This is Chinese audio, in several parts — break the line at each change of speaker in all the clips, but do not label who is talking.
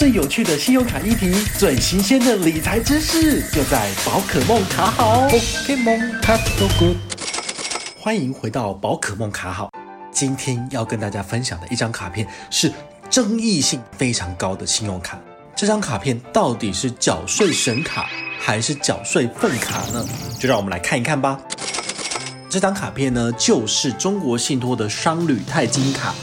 最有趣的信用卡议题，最新鲜的理财知识，就在宝可梦卡好。Pokemon Card Good，欢迎回到宝可梦卡好。今天要跟大家分享的一张卡片是争议性非常高的信用卡。这张卡片到底是缴税神卡还是缴税粪卡呢？就让我们来看一看吧。这张卡片呢，就是中国信托的商旅钛金卡。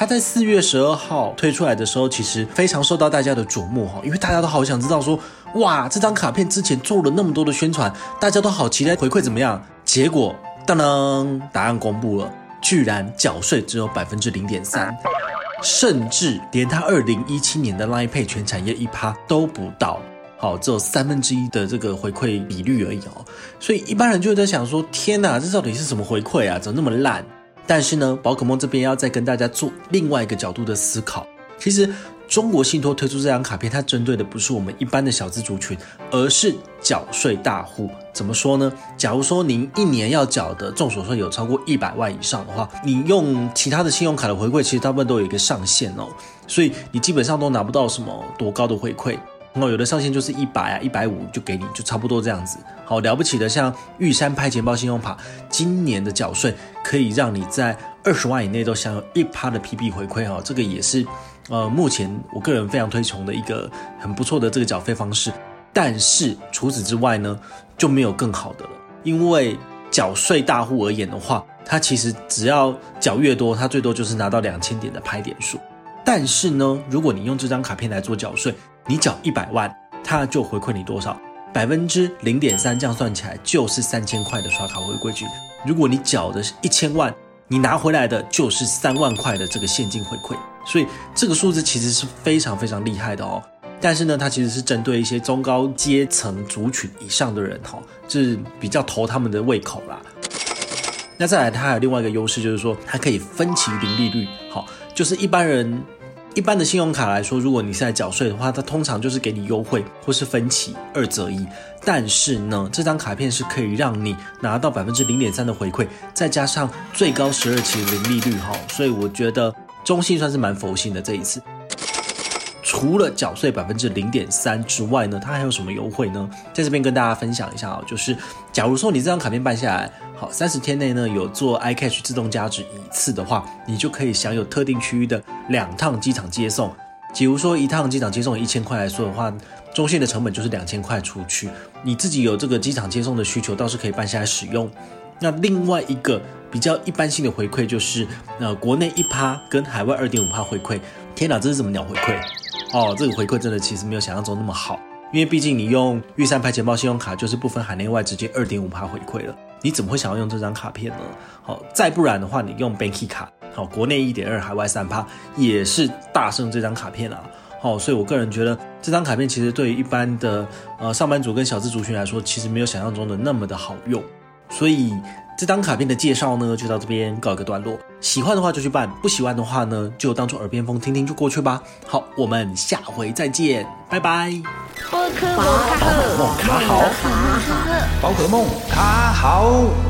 它在四月十二号推出来的时候，其实非常受到大家的瞩目哈，因为大家都好想知道说，哇，这张卡片之前做了那么多的宣传，大家都好期待回馈怎么样？结果，当当，答案公布了，居然缴税只有百分之零点三，甚至连它二零一七年的 Line Pay 全产业一趴都不到，好，只有三分之一的这个回馈比率而已哦。所以一般人就会在想说，天哪，这到底是什么回馈啊？怎么那么烂？但是呢，宝可梦这边要再跟大家做另外一个角度的思考。其实，中国信托推出这张卡片，它针对的不是我们一般的小资族群，而是缴税大户。怎么说呢？假如说您一年要缴的众所税有超过一百万以上的话，你用其他的信用卡的回馈，其实大部分都有一个上限哦，所以你基本上都拿不到什么多高的回馈。哦，有的上限就是一百啊，一百五就给你，就差不多这样子。好了不起的，像玉山拍钱包信用卡，今年的缴税可以让你在二十万以内都享有一趴的 PB 回馈哈，这个也是呃目前我个人非常推崇的一个很不错的这个缴费方式。但是除此之外呢，就没有更好的了，因为缴税大户而言的话，它其实只要缴越多，它最多就是拿到两千点的拍点数。但是呢，如果你用这张卡片来做缴税，你缴一百万，它就回馈你多少？百分之零点三，这样算起来就是三千块的刷卡回馈金。如果你缴的是一千万，你拿回来的就是三万块的这个现金回馈。所以这个数字其实是非常非常厉害的哦。但是呢，它其实是针对一些中高阶层族群以上的人哈，是比较投他们的胃口啦。那再来，它还有另外一个优势，就是说它可以分期零利率，好，就是一般人。一般的信用卡来说，如果你是在缴税的话，它通常就是给你优惠或是分期二择一。但是呢，这张卡片是可以让你拿到百分之零点三的回馈，再加上最高十二期的零利率哈，所以我觉得中信算是蛮佛心的这一次。除了缴税百分之零点三之外呢，它还有什么优惠呢？在这边跟大家分享一下啊，就是假如说你这张卡片办下来，好，三十天内呢有做 iCash 自动加值一次的话，你就可以享有特定区域的两趟机场接送。比如说一趟机场接送一千块来说的话，中线的成本就是两千块出去，你自己有这个机场接送的需求，倒是可以办下来使用。那另外一个比较一般性的回馈就是，呃，国内一趴跟海外二点五趴回馈。天哪，这是什么鸟回馈？哦，这个回馈真的其实没有想象中那么好，因为毕竟你用玉山拍钱包信用卡就是不分海内外直接二点五趴回馈了，你怎么会想要用这张卡片呢？好，再不然的话，你用 Banky 卡，好，国内一点二，海外三趴，也是大胜这张卡片啊。好，所以我个人觉得这张卡片其实对于一般的呃上班族跟小资族群来说，其实没有想象中的那么的好用，所以。这张卡片的介绍呢，就到这边告一个段落。喜欢的话就去办，不喜欢的话呢，就当做耳边风听听就过去吧。好，我们下回再见，拜拜。宝可梦卡好，宝可梦卡好。